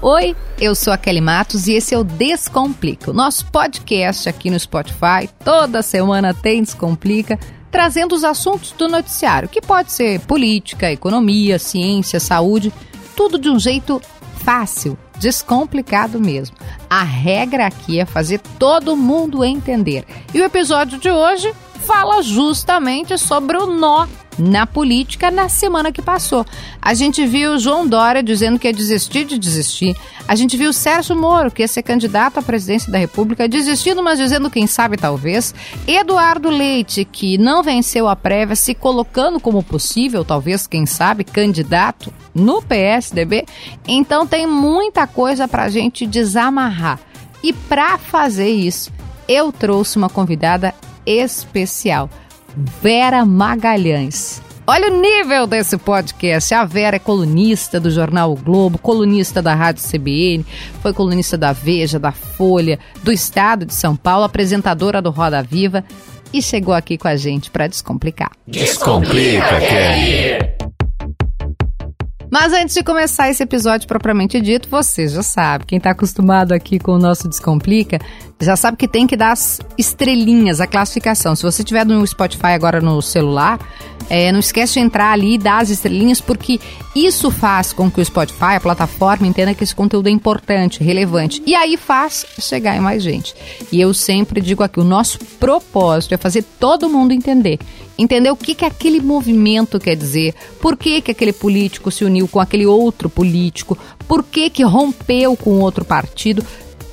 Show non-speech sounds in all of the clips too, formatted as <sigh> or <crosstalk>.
Oi, eu sou a Kelly Matos e esse é o Descomplica, o nosso podcast aqui no Spotify. Toda semana tem Descomplica, trazendo os assuntos do noticiário, que pode ser política, economia, ciência, saúde, tudo de um jeito fácil, descomplicado mesmo. A regra aqui é fazer todo mundo entender. E o episódio de hoje fala justamente sobre o nó na política na semana que passou. A gente viu João Dória dizendo que ia desistir de desistir. A gente viu Sérgio Moro, que ia ser candidato à presidência da República, desistindo, mas dizendo quem sabe talvez. Eduardo Leite, que não venceu a prévia, se colocando como possível, talvez, quem sabe, candidato no PSDB. Então tem muita coisa para a gente desamarrar. E para fazer isso, eu trouxe uma convidada especial. Vera Magalhães. Olha o nível desse podcast. A Vera é colunista do jornal o Globo, colunista da Rádio CBN, foi colunista da Veja, da Folha, do Estado de São Paulo, apresentadora do Roda Viva e chegou aqui com a gente para descomplicar. Descomplica, Kelly! Mas antes de começar esse episódio propriamente dito, você já sabe, quem está acostumado aqui com o nosso Descomplica, já sabe que tem que dar as estrelinhas, a classificação. Se você tiver no Spotify agora no celular, é, não esquece de entrar ali e dar as estrelinhas, porque isso faz com que o Spotify, a plataforma, entenda que esse conteúdo é importante, relevante. E aí faz chegar em mais gente. E eu sempre digo aqui, o nosso propósito é fazer todo mundo entender entender o que, que aquele movimento quer dizer, por que, que aquele político se uniu com aquele outro político, por que, que rompeu com outro partido.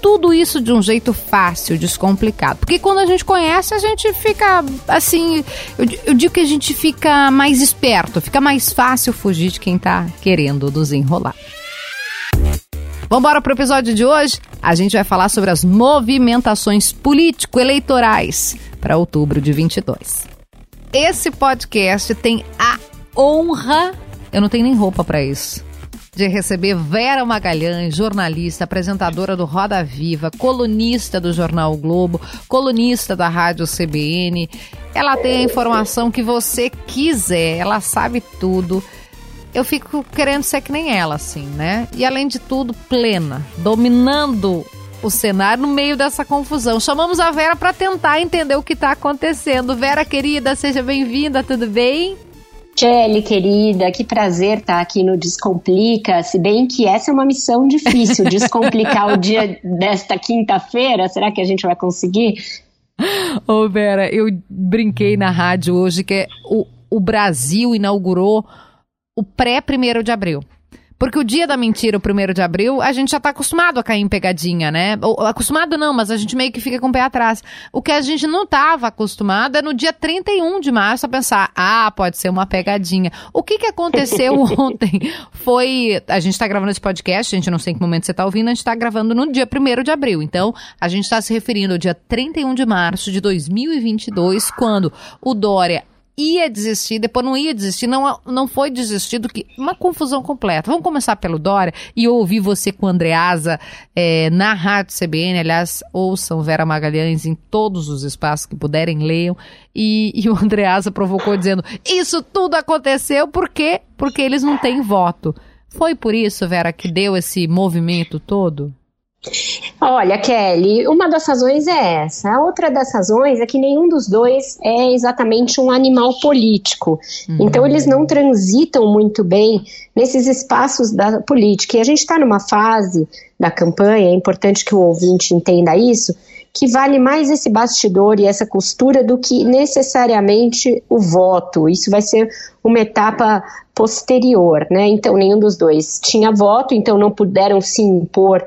Tudo isso de um jeito fácil, descomplicado. Porque quando a gente conhece, a gente fica assim. Eu, eu digo que a gente fica mais esperto, fica mais fácil fugir de quem está querendo desenrolar. Vamos embora para o episódio de hoje? A gente vai falar sobre as movimentações político-eleitorais para outubro de 22. Esse podcast tem a honra, eu não tenho nem roupa para isso, de receber Vera Magalhães, jornalista, apresentadora do Roda Viva, colunista do Jornal o Globo, colunista da Rádio CBN. Ela tem a informação que você quiser, ela sabe tudo. Eu fico querendo ser que nem ela, assim, né? E além de tudo, plena, dominando o cenário no meio dessa confusão. Chamamos a Vera para tentar entender o que está acontecendo. Vera, querida, seja bem-vinda, tudo bem? Kelly, querida, que prazer estar aqui no Descomplica, se bem que essa é uma missão difícil, <laughs> descomplicar o dia desta quinta-feira, será que a gente vai conseguir? Ô Vera, eu brinquei na rádio hoje que o, o Brasil inaugurou o pré-primeiro de abril. Porque o dia da mentira, o primeiro de abril, a gente já tá acostumado a cair em pegadinha, né? Ou, acostumado não, mas a gente meio que fica com o pé atrás. O que a gente não tava acostumado é no dia 31 de março a pensar, ah, pode ser uma pegadinha. O que que aconteceu <laughs> ontem foi, a gente tá gravando esse podcast, a gente não sei em que momento você tá ouvindo, a gente tá gravando no dia 1 de abril. Então, a gente tá se referindo ao dia 31 de março de 2022, quando o Dória ia desistir, depois não ia desistir, não, não foi desistido, que uma confusão completa. Vamos começar pelo Dória e eu ouvi você com o Andreasa é, na Rádio CBN, aliás, ouçam Vera Magalhães em todos os espaços que puderem, leiam, e, e o Andreasa provocou dizendo, isso tudo aconteceu por quê? Porque eles não têm voto. Foi por isso, Vera, que deu esse movimento todo? Olha, Kelly, uma das razões é essa. A outra das razões é que nenhum dos dois é exatamente um animal político. Uhum. Então, eles não transitam muito bem nesses espaços da política. E a gente está numa fase da campanha, é importante que o ouvinte entenda isso, que vale mais esse bastidor e essa costura do que necessariamente o voto. Isso vai ser uma etapa posterior, né? Então, nenhum dos dois tinha voto, então não puderam se impor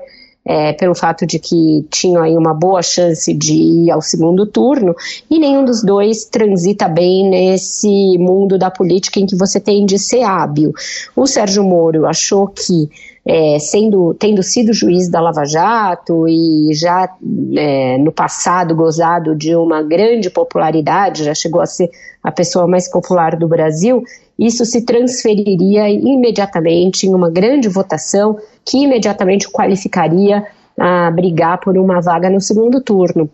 é, pelo fato de que tinham aí uma boa chance de ir ao segundo turno, e nenhum dos dois transita bem nesse mundo da política em que você tem de ser hábil. O Sérgio Moro achou que é, sendo, tendo sido juiz da Lava Jato e já é, no passado gozado de uma grande popularidade, já chegou a ser a pessoa mais popular do Brasil, isso se transferiria imediatamente em uma grande votação que imediatamente qualificaria a brigar por uma vaga no segundo turno.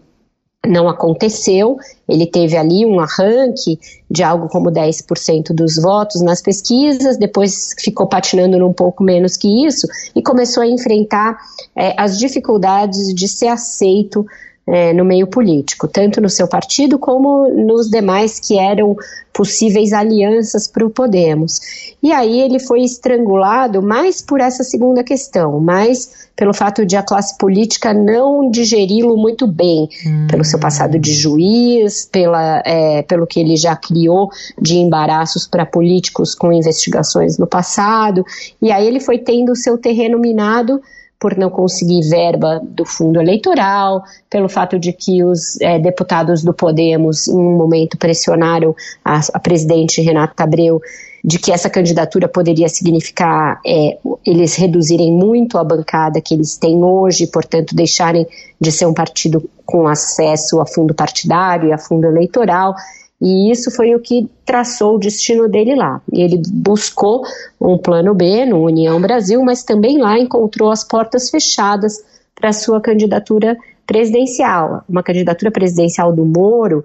Não aconteceu. Ele teve ali um arranque de algo como 10% dos votos nas pesquisas, depois ficou patinando num pouco menos que isso e começou a enfrentar é, as dificuldades de ser aceito é, no meio político, tanto no seu partido como nos demais que eram possíveis alianças para o Podemos. E aí ele foi estrangulado mais por essa segunda questão, mais pelo fato de a classe política não digeri-lo muito bem, hum. pelo seu passado de juiz, pela, é, pelo que ele já criou de embaraços para políticos com investigações no passado, e aí ele foi tendo o seu terreno minado por não conseguir verba do fundo eleitoral, pelo fato de que os é, deputados do Podemos, em um momento, pressionaram a, a presidente Renata Abreu de que essa candidatura poderia significar é, eles reduzirem muito a bancada que eles têm hoje, portanto, deixarem de ser um partido com acesso a fundo partidário e a fundo eleitoral. E isso foi o que traçou o destino dele lá. Ele buscou um plano B no União Brasil, mas também lá encontrou as portas fechadas para sua candidatura presidencial. Uma candidatura presidencial do Moro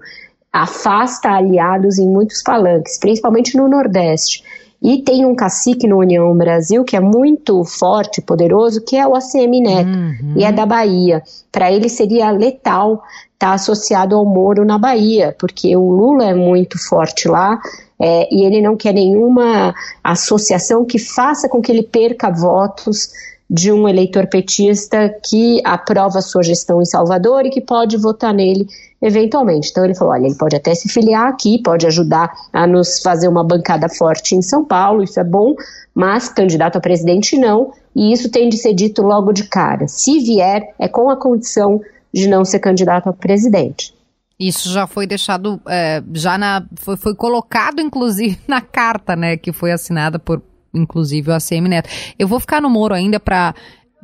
afasta aliados em muitos palanques, principalmente no Nordeste. E tem um cacique no União Brasil que é muito forte, poderoso, que é o ACM Neto, uhum. e é da Bahia. Para ele seria letal está associado ao Moro na Bahia, porque o Lula é muito forte lá é, e ele não quer nenhuma associação que faça com que ele perca votos de um eleitor petista que aprova sua gestão em Salvador e que pode votar nele eventualmente. Então ele falou: olha, ele pode até se filiar aqui, pode ajudar a nos fazer uma bancada forte em São Paulo, isso é bom, mas candidato a presidente não, e isso tem de ser dito logo de cara. Se vier, é com a condição de não ser candidato a presidente. Isso já foi deixado, é, já na, foi, foi colocado inclusive <laughs> na carta, né, que foi assinada por, inclusive, o ACM Neto. Eu vou ficar no Moro ainda para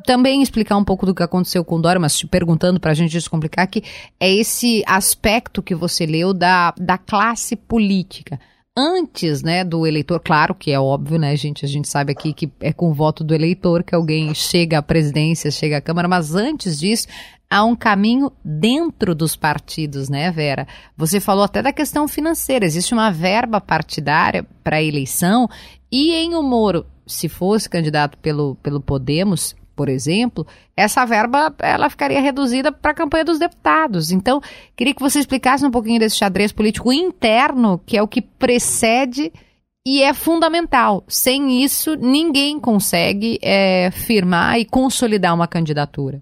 também explicar um pouco do que aconteceu com o Dória, mas te perguntando para a gente descomplicar que é esse aspecto que você leu da, da classe política antes, né, do eleitor, claro que é óbvio, né, gente, a gente sabe aqui que é com o voto do eleitor que alguém chega à presidência, chega à Câmara, mas antes disso, há um caminho dentro dos partidos, né, Vera? Você falou até da questão financeira, existe uma verba partidária para a eleição e em o Moro, se fosse candidato pelo, pelo Podemos, por exemplo, essa verba ela ficaria reduzida para a campanha dos deputados. Então, queria que você explicasse um pouquinho desse xadrez político interno, que é o que precede e é fundamental. Sem isso, ninguém consegue é, firmar e consolidar uma candidatura.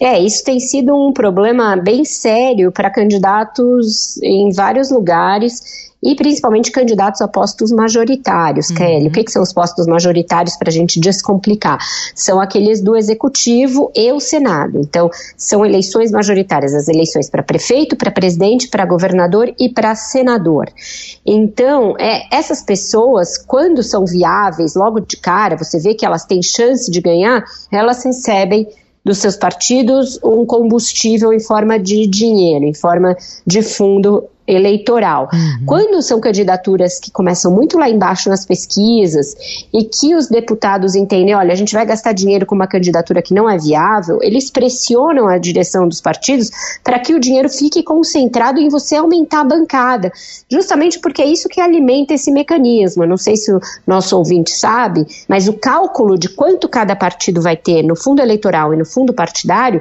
É, isso tem sido um problema bem sério para candidatos em vários lugares e principalmente candidatos a postos majoritários. Uhum. Kelly, o que, que, são os postos majoritários para a gente descomplicar? São aqueles do executivo e o Senado. Então, são eleições majoritárias, as eleições para prefeito, para presidente, para governador e para senador. Então, é, essas pessoas, quando são viáveis, logo de cara, você vê que elas têm chance de ganhar, elas recebem dos seus partidos um combustível em forma de dinheiro, em forma de fundo eleitoral. Uhum. Quando são candidaturas que começam muito lá embaixo nas pesquisas e que os deputados entendem, olha, a gente vai gastar dinheiro com uma candidatura que não é viável, eles pressionam a direção dos partidos para que o dinheiro fique concentrado em você aumentar a bancada, justamente porque é isso que alimenta esse mecanismo. Eu não sei se o nosso ouvinte sabe, mas o cálculo de quanto cada partido vai ter no fundo eleitoral e no fundo partidário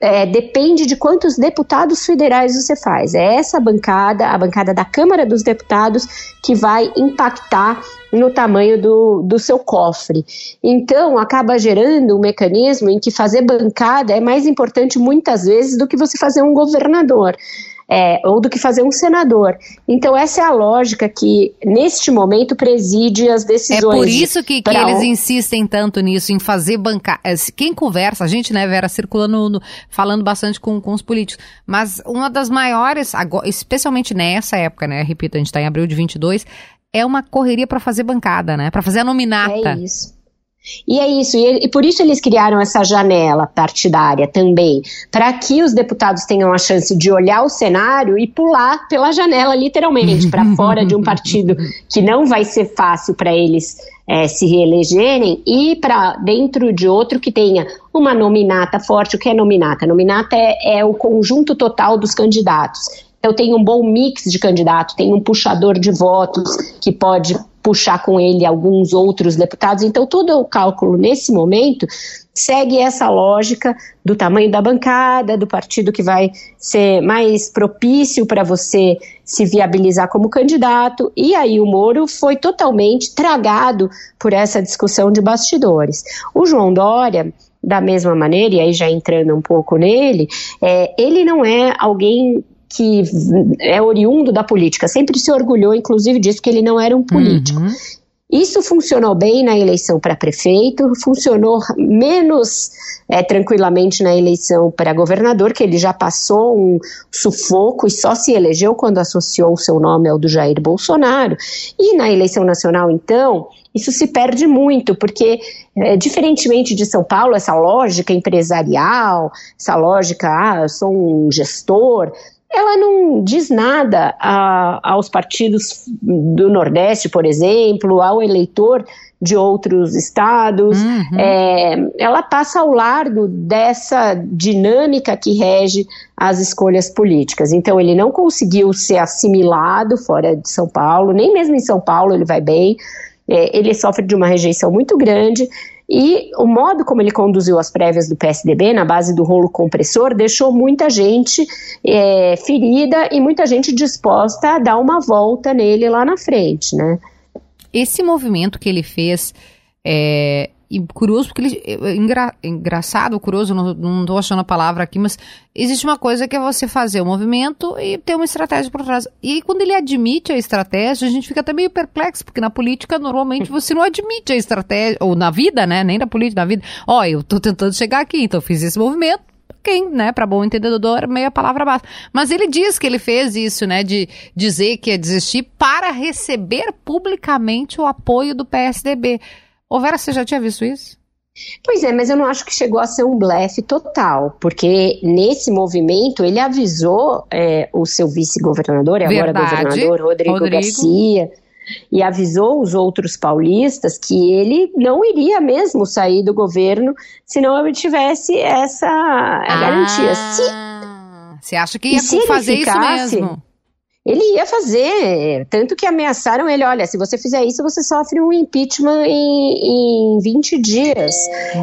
é, depende de quantos deputados federais você faz. É essa bancada, a bancada da Câmara dos Deputados, que vai impactar no tamanho do, do seu cofre. Então, acaba gerando um mecanismo em que fazer bancada é mais importante muitas vezes do que você fazer um governador é, ou do que fazer um senador. Então, essa é a lógica que, neste momento, preside as decisões. É por isso que, que eles insistem tanto nisso, em fazer bancar. É, quem conversa, a gente, né, Vera, circulando, no, falando bastante com, com os políticos, mas uma das maiores, especialmente nessa época, né, repito, a gente está em abril de 22, é uma correria para fazer bancada, né, para fazer a nominata. É isso. E é isso, e, e, por isso eles criaram essa janela partidária também, para que os deputados tenham a chance de olhar o cenário e pular pela janela, literalmente, para <laughs> fora de um partido que não vai ser fácil para eles é, se reelegerem e para dentro de outro que tenha uma nominata forte. O que é nominata? Nominata é, é o conjunto total dos candidatos. Então tem um bom mix de candidatos, tem um puxador de votos que pode puxar com ele alguns outros deputados. Então, todo o cálculo nesse momento segue essa lógica do tamanho da bancada, do partido que vai ser mais propício para você se viabilizar como candidato. E aí o Moro foi totalmente tragado por essa discussão de bastidores. O João Dória da mesma maneira, e aí já entrando um pouco nele, é, ele não é alguém que é oriundo da política, sempre se orgulhou, inclusive, disso que ele não era um político. Uhum. Isso funcionou bem na eleição para prefeito, funcionou menos é, tranquilamente na eleição para governador, que ele já passou um sufoco e só se elegeu quando associou o seu nome ao do Jair Bolsonaro. E na eleição nacional, então, isso se perde muito, porque, é, diferentemente de São Paulo, essa lógica empresarial, essa lógica, ah, eu sou um gestor, ela não diz nada a, aos partidos do Nordeste, por exemplo, ao eleitor de outros estados. Uhum. É, ela passa ao largo dessa dinâmica que rege as escolhas políticas. Então, ele não conseguiu ser assimilado fora de São Paulo, nem mesmo em São Paulo ele vai bem. É, ele sofre de uma rejeição muito grande. E o modo como ele conduziu as prévias do PSDB, na base do rolo compressor, deixou muita gente é, ferida e muita gente disposta a dar uma volta nele lá na frente, né? Esse movimento que ele fez é, e curioso, porque ele. É, engra, engraçado, curioso, não, não tô achando a palavra aqui, mas existe uma coisa que é você fazer o movimento e ter uma estratégia por trás. E quando ele admite a estratégia, a gente fica até meio perplexo, porque na política, normalmente, você não admite a estratégia, ou na vida, né? Nem na política, na vida. Ó, oh, eu tô tentando chegar aqui, então eu fiz esse movimento, quem, né, para bom entendedor, meia palavra basta. Mas ele diz que ele fez isso, né, de dizer que ia desistir para receber publicamente o apoio do PSDB. Ô Vera, você já tinha visto isso? Pois é, mas eu não acho que chegou a ser um blefe total, porque nesse movimento ele avisou é, o seu vice-governador, e agora governador Rodrigo, Rodrigo Garcia, e avisou os outros paulistas que ele não iria mesmo sair do governo se não obtivesse essa ah, garantia. Se, você acha que ia fazer ficasse, isso mesmo? Ele ia fazer. Tanto que ameaçaram ele: olha, se você fizer isso, você sofre um impeachment em, em 20 dias.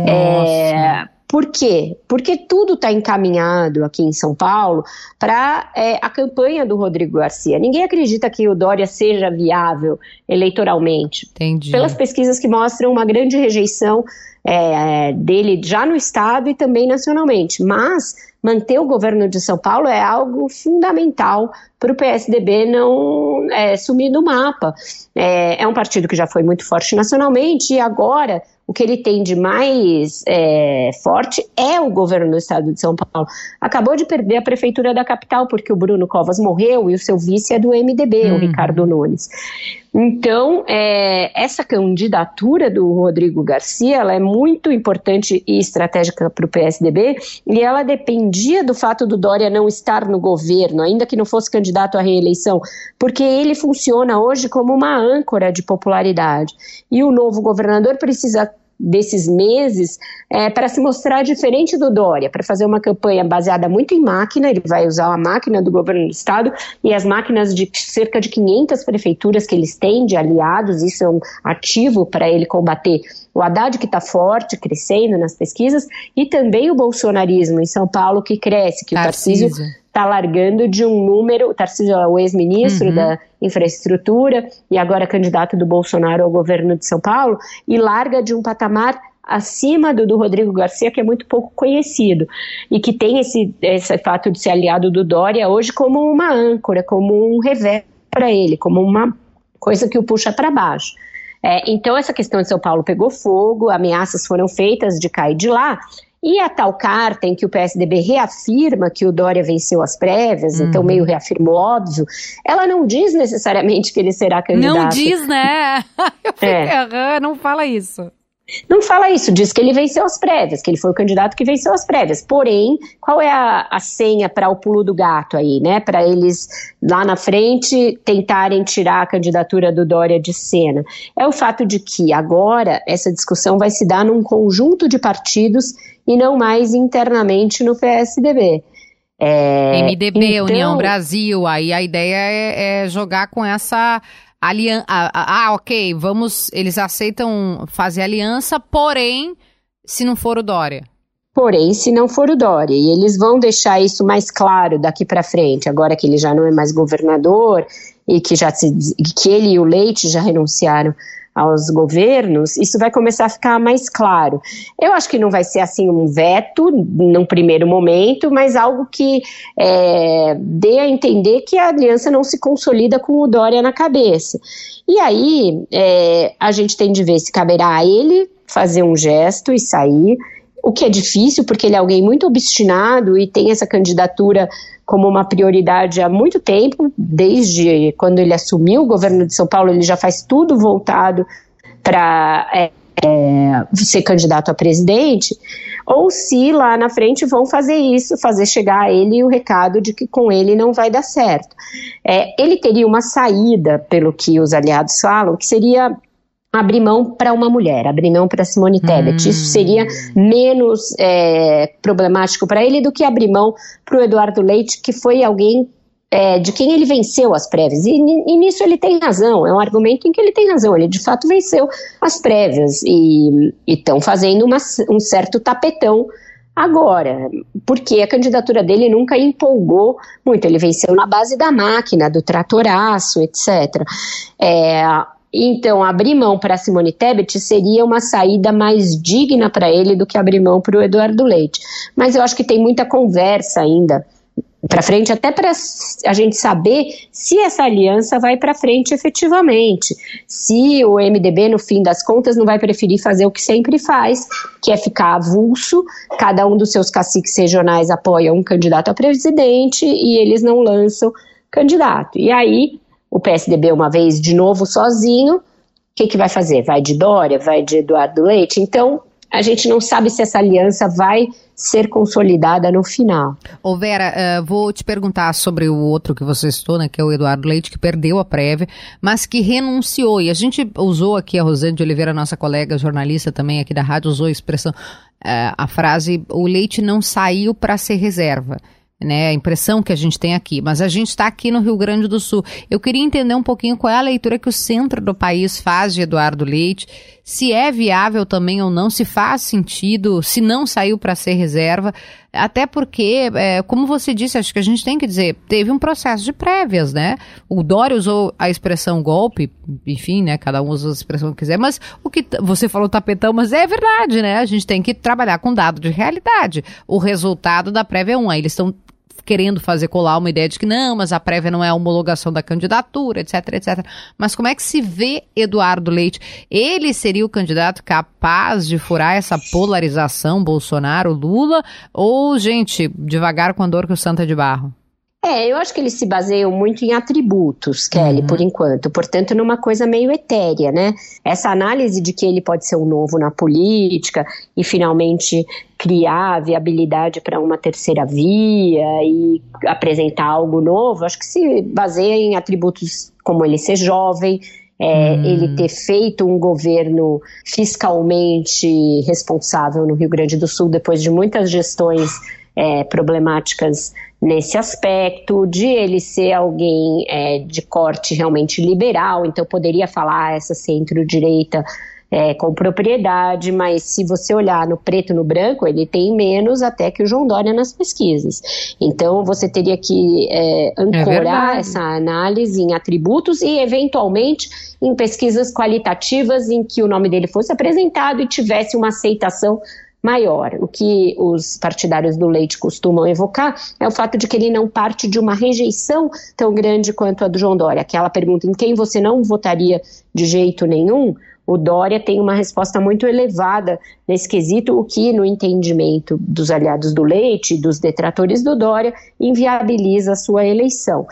É, por quê? Porque tudo está encaminhado aqui em São Paulo para é, a campanha do Rodrigo Garcia. Ninguém acredita que o Dória seja viável eleitoralmente. Entendi. Pelas pesquisas que mostram uma grande rejeição é, dele já no Estado e também nacionalmente. Mas manter o governo de São Paulo é algo fundamental para o PSDB não é, sumir do mapa. É, é, um partido que já foi muito forte nacionalmente e agora o que ele tem de mais é, forte é o governo do estado de São Paulo. Acabou de perder a prefeitura da capital porque o Bruno Covas morreu e o seu vice é do MDB, uhum. o Ricardo Nunes. Então, é, essa candidatura do Rodrigo Garcia ela é muito importante e estratégica para o PSDB e ela dependia do fato do Dória não estar no governo, ainda que não fosse candidato à reeleição, porque ele funciona hoje como uma âncora de popularidade. E o novo governador precisa desses meses é, para se mostrar diferente do Dória, para fazer uma campanha baseada muito em máquina, ele vai usar a máquina do governo do estado e as máquinas de cerca de 500 prefeituras que eles têm de aliados, isso é um ativo para ele combater o Haddad que está forte, crescendo nas pesquisas, e também o bolsonarismo em São Paulo que cresce, que Tarcísio. o Tarcísio está largando de um número, o Tarcísio é o ex-ministro uhum. da infraestrutura e agora candidato do Bolsonaro ao governo de São Paulo, e larga de um patamar acima do, do Rodrigo Garcia, que é muito pouco conhecido, e que tem esse, esse fato de ser aliado do Dória hoje como uma âncora, como um revés para ele, como uma coisa que o puxa para baixo. É, então, essa questão de São Paulo pegou fogo, ameaças foram feitas de cair de lá, e a tal carta em que o PSDB reafirma que o Dória venceu as prévias, então uhum. então meio reafirmou óbvio, ela não diz necessariamente que ele será candidato. Não diz, né? <laughs> Eu fiquei, é. não fala isso. Não fala isso, diz que ele venceu as prévias, que ele foi o candidato que venceu as prévias. Porém, qual é a, a senha para o pulo do gato aí, né? Para eles lá na frente tentarem tirar a candidatura do Dória de cena? É o fato de que agora essa discussão vai se dar num conjunto de partidos e não mais internamente no PSDB. É, MDB, então, União Brasil, aí a ideia é, é jogar com essa aliança. Ah, ah, ok, vamos. Eles aceitam fazer aliança, porém, se não for o Dória. Porém, se não for o Dória, e eles vão deixar isso mais claro daqui para frente, agora que ele já não é mais governador e que já se, que ele e o Leite já renunciaram aos governos, isso vai começar a ficar mais claro. Eu acho que não vai ser assim um veto num primeiro momento, mas algo que é, dê a entender que a aliança não se consolida com o Dória na cabeça. E aí é, a gente tem de ver se caberá a ele fazer um gesto e sair, o que é difícil, porque ele é alguém muito obstinado e tem essa candidatura como uma prioridade há muito tempo, desde quando ele assumiu o governo de São Paulo, ele já faz tudo voltado para é, é, ser candidato a presidente, ou se lá na frente vão fazer isso, fazer chegar a ele o recado de que com ele não vai dar certo. É, ele teria uma saída, pelo que os aliados falam, que seria abrir mão para uma mulher, abrir mão para Simone Tebet. Hum. Isso seria menos é, problemático para ele do que abrir mão para o Eduardo Leite, que foi alguém é, de quem ele venceu as prévias. E, e, nisso ele tem razão, é um argumento em que ele tem razão. Ele de fato venceu as prévias e estão fazendo uma, um certo tapetão agora, porque a candidatura dele nunca empolgou muito. Ele venceu na base da máquina, do tratoraço, etc. É, então, abrir mão para Simone Tebet seria uma saída mais digna para ele do que abrir mão para o Eduardo Leite. Mas eu acho que tem muita conversa ainda para frente, até para a gente saber se essa aliança vai para frente efetivamente. Se o MDB, no fim das contas, não vai preferir fazer o que sempre faz, que é ficar avulso, cada um dos seus caciques regionais apoia um candidato a presidente e eles não lançam candidato. E aí o PSDB uma vez de novo sozinho, o que, que vai fazer? Vai de Dória? Vai de Eduardo Leite? Então, a gente não sabe se essa aliança vai ser consolidada no final. Ô Vera, uh, vou te perguntar sobre o outro que você citou, né, que é o Eduardo Leite, que perdeu a prévia, mas que renunciou. E a gente usou aqui, a Rosane de Oliveira, nossa colega jornalista também aqui da rádio, usou a expressão, uh, a frase, o Leite não saiu para ser reserva né? A impressão que a gente tem aqui. Mas a gente está aqui no Rio Grande do Sul. Eu queria entender um pouquinho qual é a leitura que o centro do país faz de Eduardo Leite, se é viável também ou não, se faz sentido, se não saiu para ser reserva. Até porque, é, como você disse, acho que a gente tem que dizer, teve um processo de prévias, né? O Dória usou a expressão golpe, enfim, né? Cada um usa a expressão que quiser, mas o que você falou tapetão, mas é verdade, né? A gente tem que trabalhar com dado de realidade. O resultado da prévia é um. Aí eles estão querendo fazer colar uma ideia de que não, mas a prévia não é a homologação da candidatura, etc, etc. Mas como é que se vê Eduardo Leite? Ele seria o candidato capaz de furar essa polarização Bolsonaro-Lula? Ou, gente, devagar com a dor que o santo é de barro? É, eu acho que eles se baseiam muito em atributos, Kelly, uhum. por enquanto. Portanto, numa coisa meio etérea, né? Essa análise de que ele pode ser um novo na política e finalmente criar viabilidade para uma terceira via e apresentar algo novo, acho que se baseia em atributos como ele ser jovem, é, hum. ele ter feito um governo fiscalmente responsável no Rio Grande do Sul depois de muitas gestões é, problemáticas nesse aspecto, de ele ser alguém é, de corte realmente liberal, então poderia falar essa centro-direita é, com propriedade, mas se você olhar no preto e no branco, ele tem menos até que o João Dória nas pesquisas. Então você teria que é, é ancorar essa análise em atributos e, eventualmente, em pesquisas qualitativas em que o nome dele fosse apresentado e tivesse uma aceitação maior. O que os partidários do Leite costumam evocar é o fato de que ele não parte de uma rejeição tão grande quanto a do João Dória. Aquela pergunta em quem você não votaria de jeito nenhum, o Dória tem uma resposta muito elevada nesse quesito, o que, no entendimento dos aliados do Leite, dos detratores do Dória, inviabiliza a sua eleição.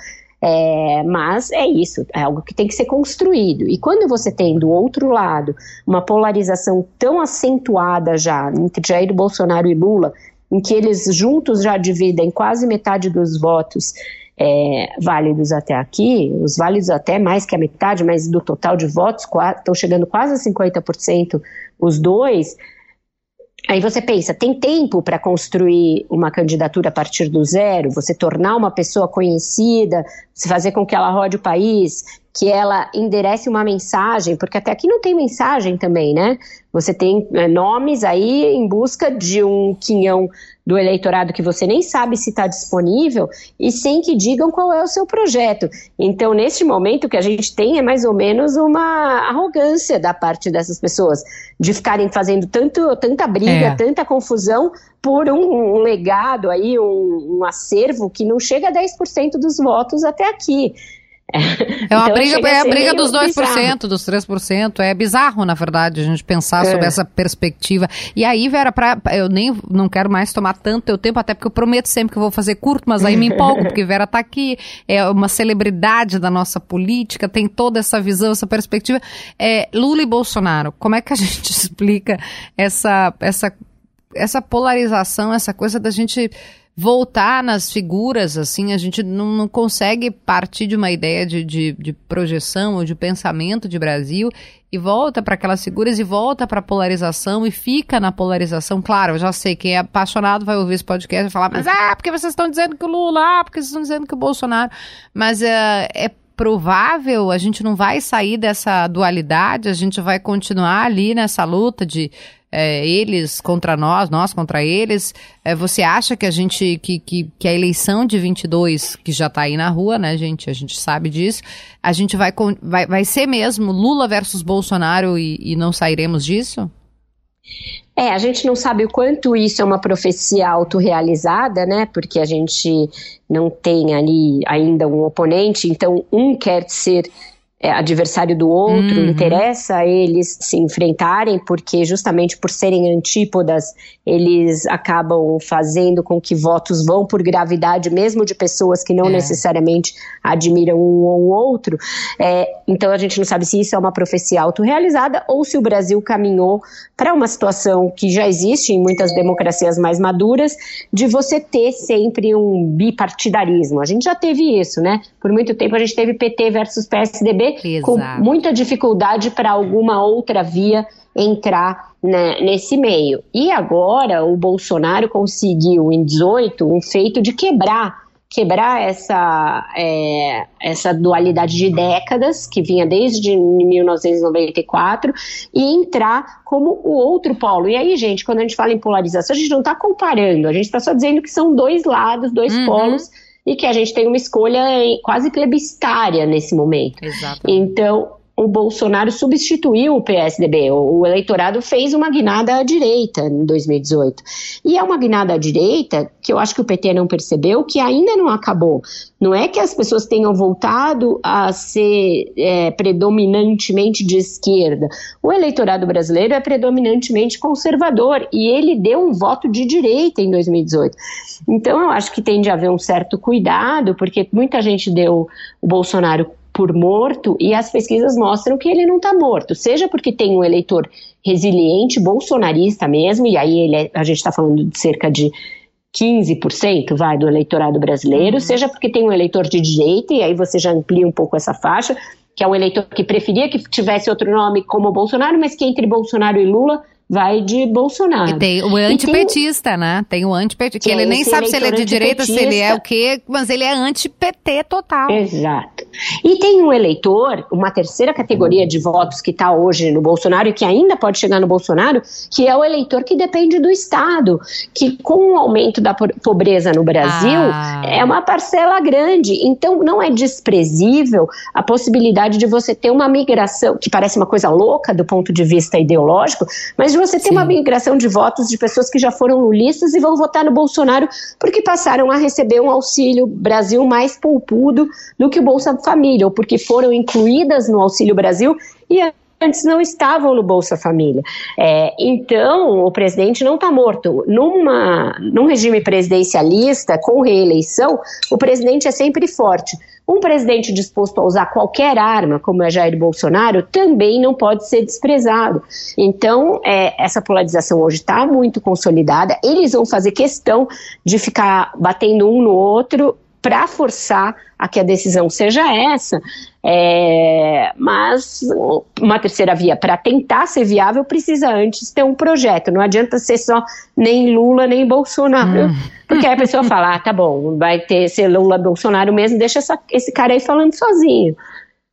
É, mas é isso, é algo que tem que ser construído. E quando você tem do outro lado uma polarização tão acentuada já entre Jair Bolsonaro e Lula, em que eles juntos já dividem quase metade dos votos é, válidos até aqui, os válidos até mais que a metade, mas do total de votos estão chegando quase a 50% os dois. Aí você pensa, tem tempo para construir uma candidatura a partir do zero, você tornar uma pessoa conhecida, se fazer com que ela rode o país, que ela enderece uma mensagem, porque até aqui não tem mensagem também, né? Você tem é, nomes aí em busca de um quinhão do eleitorado que você nem sabe se está disponível e sem que digam qual é o seu projeto. Então, neste momento, o que a gente tem é mais ou menos uma arrogância da parte dessas pessoas, de ficarem fazendo tanto, tanta briga, é. tanta confusão por um, um legado aí, um, um acervo que não chega a 10% dos votos até aqui. <laughs> É uma então, briga, é a briga dos 2%, bizarro. dos 3%. É bizarro, na verdade, a gente pensar é. sobre essa perspectiva. E aí, Vera, pra, eu nem não quero mais tomar tanto teu tempo, até porque eu prometo sempre que eu vou fazer curto, mas aí me empolgo, <laughs> porque Vera tá aqui, é uma celebridade da nossa política, tem toda essa visão, essa perspectiva. É, Lula e Bolsonaro, como é que a gente <laughs> explica essa, essa, essa polarização, essa coisa da gente voltar nas figuras, assim, a gente não, não consegue partir de uma ideia de, de, de, projeção ou de pensamento de Brasil e volta para aquelas figuras e volta para a polarização e fica na polarização. Claro, eu já sei, quem é apaixonado vai ouvir esse podcast e falar, mas ah, porque vocês estão dizendo que o Lula, ah, porque vocês estão dizendo que o Bolsonaro. Mas é, é provável, a gente não vai sair dessa dualidade, a gente vai continuar ali nessa luta de é, eles contra nós, nós contra eles. É, você acha que a gente, que, que, que a eleição de 22, que já está aí na rua, né, gente? A gente sabe disso. A gente vai, vai, vai ser mesmo Lula versus Bolsonaro e, e não sairemos disso? É, a gente não sabe o quanto isso é uma profecia autorrealizada, né? Porque a gente não tem ali ainda um oponente, então um quer ser adversário do outro, uhum. interessa a eles se enfrentarem, porque justamente por serem antípodas, eles acabam fazendo com que votos vão por gravidade, mesmo de pessoas que não é. necessariamente admiram um ou outro. É, então a gente não sabe se isso é uma profecia autorrealizada ou se o Brasil caminhou para uma situação que já existe em muitas democracias mais maduras, de você ter sempre um bipartidarismo. A gente já teve isso, né? Por muito tempo a gente teve PT versus PSDB, Exato. com muita dificuldade para alguma outra via entrar né, nesse meio. E agora o Bolsonaro conseguiu em 18 um feito de quebrar quebrar essa, é, essa dualidade de décadas, que vinha desde 1994, e entrar como o outro polo. E aí, gente, quando a gente fala em polarização, a gente não está comparando, a gente está só dizendo que são dois lados, dois uhum. polos e que a gente tem uma escolha quase plebiscitária nesse momento. Exato. Então, o Bolsonaro substituiu o PSDB. O, eleitorado fez uma guinada à direita em 2018. E é uma guinada à direita que eu acho que o PT não percebeu que ainda não acabou. Não é que as pessoas tenham voltado a ser é, predominantemente de esquerda. O eleitorado brasileiro é predominantemente conservador e ele deu um voto de direita em 2018. Então eu acho que tem de haver um certo cuidado, porque muita gente deu o Bolsonaro por morto e as pesquisas mostram que ele não está morto, seja porque tem um eleitor resiliente, bolsonarista mesmo, e aí ele é, a gente está falando de cerca de 15% vai do eleitorado brasileiro, uhum. seja porque tem um eleitor de direita, e aí você já amplia um pouco essa faixa, que é um eleitor que preferia que tivesse outro nome como Bolsonaro, mas que entre Bolsonaro e Lula vai de Bolsonaro. E tem o antipetista, tem, né? Tem o antipetista, que, que ele nem sabe se ele é de direita, se ele é o quê, mas ele é anti-PT total. Exato. E tem um eleitor, uma terceira categoria de votos que está hoje no Bolsonaro e que ainda pode chegar no Bolsonaro, que é o eleitor que depende do Estado, que com o aumento da pobreza no Brasil ah. é uma parcela grande. Então não é desprezível a possibilidade de você ter uma migração, que parece uma coisa louca do ponto de vista ideológico, mas de você ter Sim. uma migração de votos de pessoas que já foram lulistas e vão votar no Bolsonaro porque passaram a receber um auxílio Brasil mais poupudo do que o Bolsa Família, ou porque foram incluídas no Auxílio Brasil e antes não estavam no Bolsa Família. É, então, o presidente não está morto. Numa, num regime presidencialista, com reeleição, o presidente é sempre forte. Um presidente disposto a usar qualquer arma, como é Jair Bolsonaro, também não pode ser desprezado. Então, é, essa polarização hoje está muito consolidada. Eles vão fazer questão de ficar batendo um no outro para forçar a que a decisão seja essa, é, mas uma terceira via, para tentar ser viável, precisa antes ter um projeto. Não adianta ser só nem Lula nem Bolsonaro. Hum. Porque aí a pessoa fala: ah, tá bom, vai ter ser Lula Bolsonaro mesmo, deixa essa, esse cara aí falando sozinho.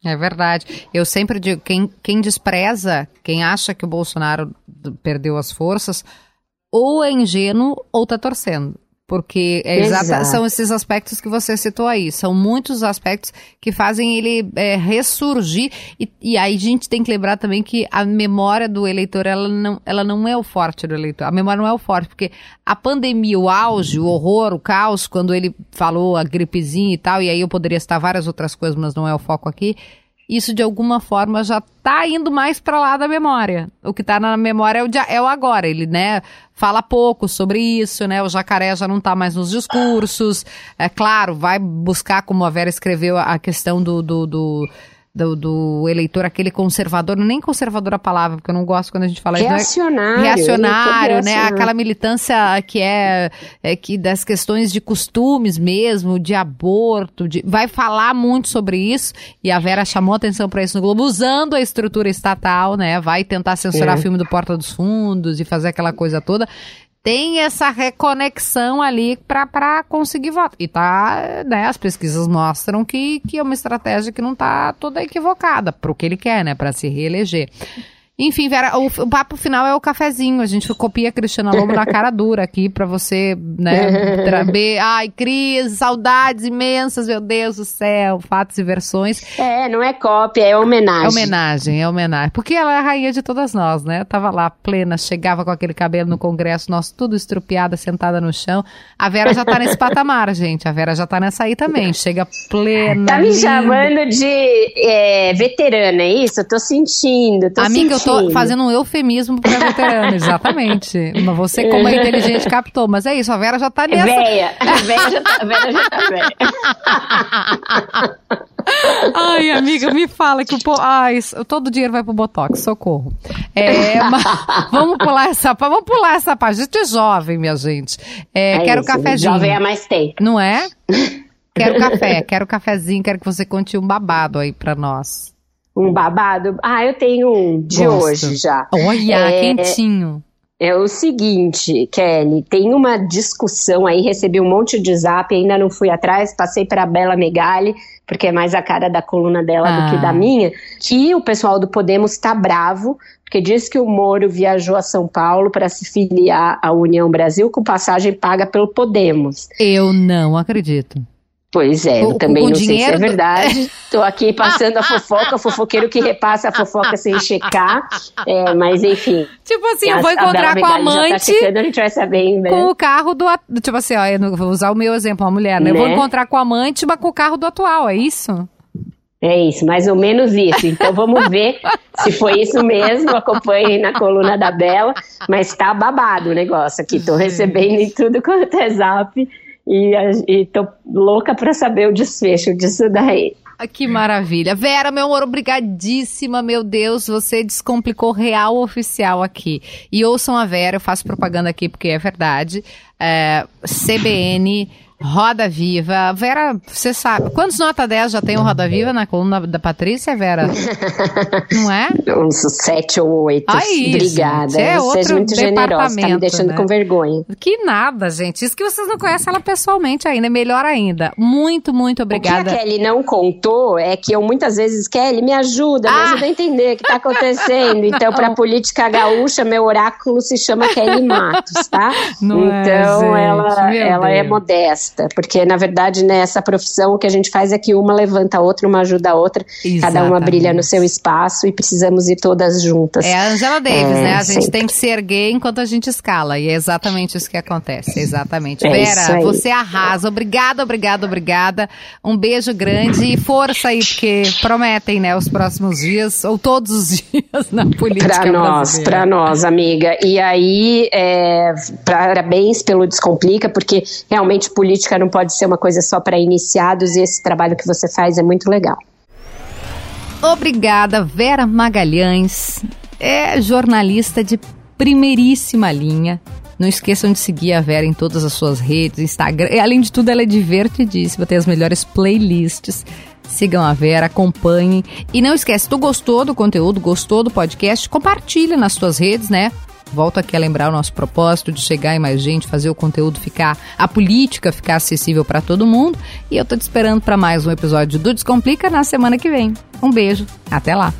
É verdade. Eu sempre digo: quem, quem despreza, quem acha que o Bolsonaro perdeu as forças, ou é ingênuo ou tá torcendo. Porque é exata, são esses aspectos que você citou aí. São muitos aspectos que fazem ele é, ressurgir. E, e, aí a gente tem que lembrar também que a memória do eleitor, ela não, ela não é o forte do eleitor. A memória não é o forte, porque a pandemia, o auge, o horror, o caos, quando ele falou a gripezinha e tal, e aí eu poderia citar várias outras coisas, mas não é o foco aqui isso de alguma forma já tá indo mais para lá da memória. O que tá na memória é o, é o agora. Ele, né, fala pouco sobre isso, né? O jacaré já não tá mais nos discursos. É claro, vai buscar, como a Vera escreveu, a questão do, do, do do, do, eleitor, aquele conservador, nem conservador a palavra, porque eu não gosto quando a gente fala reacionário, isso. Reacionário, né? Aquela militância que é, é, que das questões de costumes mesmo, de aborto, de, vai falar muito sobre isso, e a Vera chamou atenção para isso no Globo, usando a estrutura estatal, né? Vai tentar censurar é. filme do Porta dos Fundos e fazer aquela coisa toda tem essa reconexão ali para conseguir voto. E tá, né, as pesquisas mostram que, que é uma estratégia que não tá toda equivocada para o que ele quer, né, para se reeleger. Enfim, Vera, o, o, papo final é o cafezinho. A gente copia a Cristiana Lobo na cara dura aqui para você, né, <laughs> traber. Ai, crise, saudades imensas, meu Deus do céu, fatos e versões. É, não é cópia, é homenagem. É homenagem, é homenagem. Porque ela é a rainha de todas nós, né? Tava lá plena, chegava com aquele cabelo no congresso, nosso tudo estrupiada, sentada no chão. A Vera já tá nesse <laughs> patamar, gente. A Vera já tá nessa aí também. Chega plena. Tá me linda. chamando de é, veterana, é isso? Eu tô sentindo, tô Amiga, sentindo. Tô fazendo um eufemismo pra veterano, exatamente. Mas você, como é inteligente, captou. Mas é isso, a Vera já tá nessa. Véia. A Vera já tá, a Vera já tá véia. Ai, amiga, me fala que o po... Ai, todo o dinheiro vai pro Botox, socorro. É, mas, vamos pular essa vamos pular essa página. A gente é jovem, minha gente. É, é quero isso, cafezinho. Jovem há mais tempo. Não é? Quero café, quero cafezinho, quero que você conte um babado aí pra nós um babado. Ah, eu tenho um de Gosto. hoje já. Olha, é, quentinho. É o seguinte, Kelly, tem uma discussão aí, recebi um monte de zap, ainda não fui atrás, passei para a Bela Megali, porque é mais a cara da coluna dela ah. do que da ah. minha, que o pessoal do Podemos está bravo, porque diz que o Moro viajou a São Paulo para se filiar à União Brasil com passagem paga pelo Podemos. Eu não acredito. Pois é, eu também não sei se é verdade. <laughs> Estou aqui passando a fofoca, fofoqueiro que repassa a fofoca sem checar. É, mas enfim. Tipo assim, eu vou encontrar com a tá amante. Tá checando, a gente vai saber, né? Com o carro do. Tipo assim, ó, eu vou usar o meu exemplo, a mulher, né? né? Eu vou né? encontrar com a amante, mas com o carro do atual, é isso? É isso, mais ou menos isso. Então vamos ver <laughs> se foi isso mesmo. Acompanhe na coluna da Bela, mas tá babado o negócio aqui. Tô recebendo em tudo quanto é zap e, e tô louca para saber o desfecho disso daí. Ah, que maravilha. Vera, meu amor, obrigadíssima, meu Deus, você descomplicou real oficial aqui. E ouçam a Vera, eu faço propaganda aqui porque é verdade. É, CBN Roda Viva. Vera, você sabe. Quantos nota 10 já tem o Roda Viva na coluna da Patrícia, Vera? <laughs> Não é? Uns 7 ou 8. Ai, Obrigada. É Seja muito generosa. Tá me deixando né? com vergonha. Que nada, gente. Isso que vocês não conhecem ela pessoalmente ainda. É melhor ainda. Muito, muito obrigada. O que a Kelly não contou é que eu muitas vezes, Kelly, me ajuda, me ah. ajuda a entender o que tá acontecendo. Então, pra <laughs> política gaúcha, meu oráculo se chama Kelly Matos, tá? Não é, então, é, ela, ela é modesta porque na verdade nessa profissão o que a gente faz é que uma levanta a outra, uma ajuda a outra, Exatamente. cada uma brilha no seu espaço e precisamos ir todas juntas. É a Angela Davis, é, né? A gente sempre. tem que se erguer enquanto a gente escala e é exatamente isso que acontece, exatamente. É Vera, você arrasa. Obrigada, obrigada, obrigada. Um beijo grande e força aí, porque prometem, né, os próximos dias ou todos os <laughs> dias na política Para nós, para nós, amiga. E aí, é, parabéns pelo Descomplica, porque realmente política não pode ser uma coisa só para iniciados e esse trabalho que você faz é muito legal. Obrigada, Vera Magalhães. É jornalista de primeiríssima linha. Não esqueçam de seguir a Vera em todas as suas redes, Instagram. E, além de tudo, ela é divertidíssima, tem as melhores playlists. Sigam a Vera, acompanhem. E não esquece, tu gostou do conteúdo, gostou do podcast? Compartilha nas tuas redes, né? Volto aqui a lembrar o nosso propósito de chegar em mais gente, fazer o conteúdo ficar, a política ficar acessível para todo mundo. E eu tô te esperando para mais um episódio do Descomplica na semana que vem. Um beijo, até lá.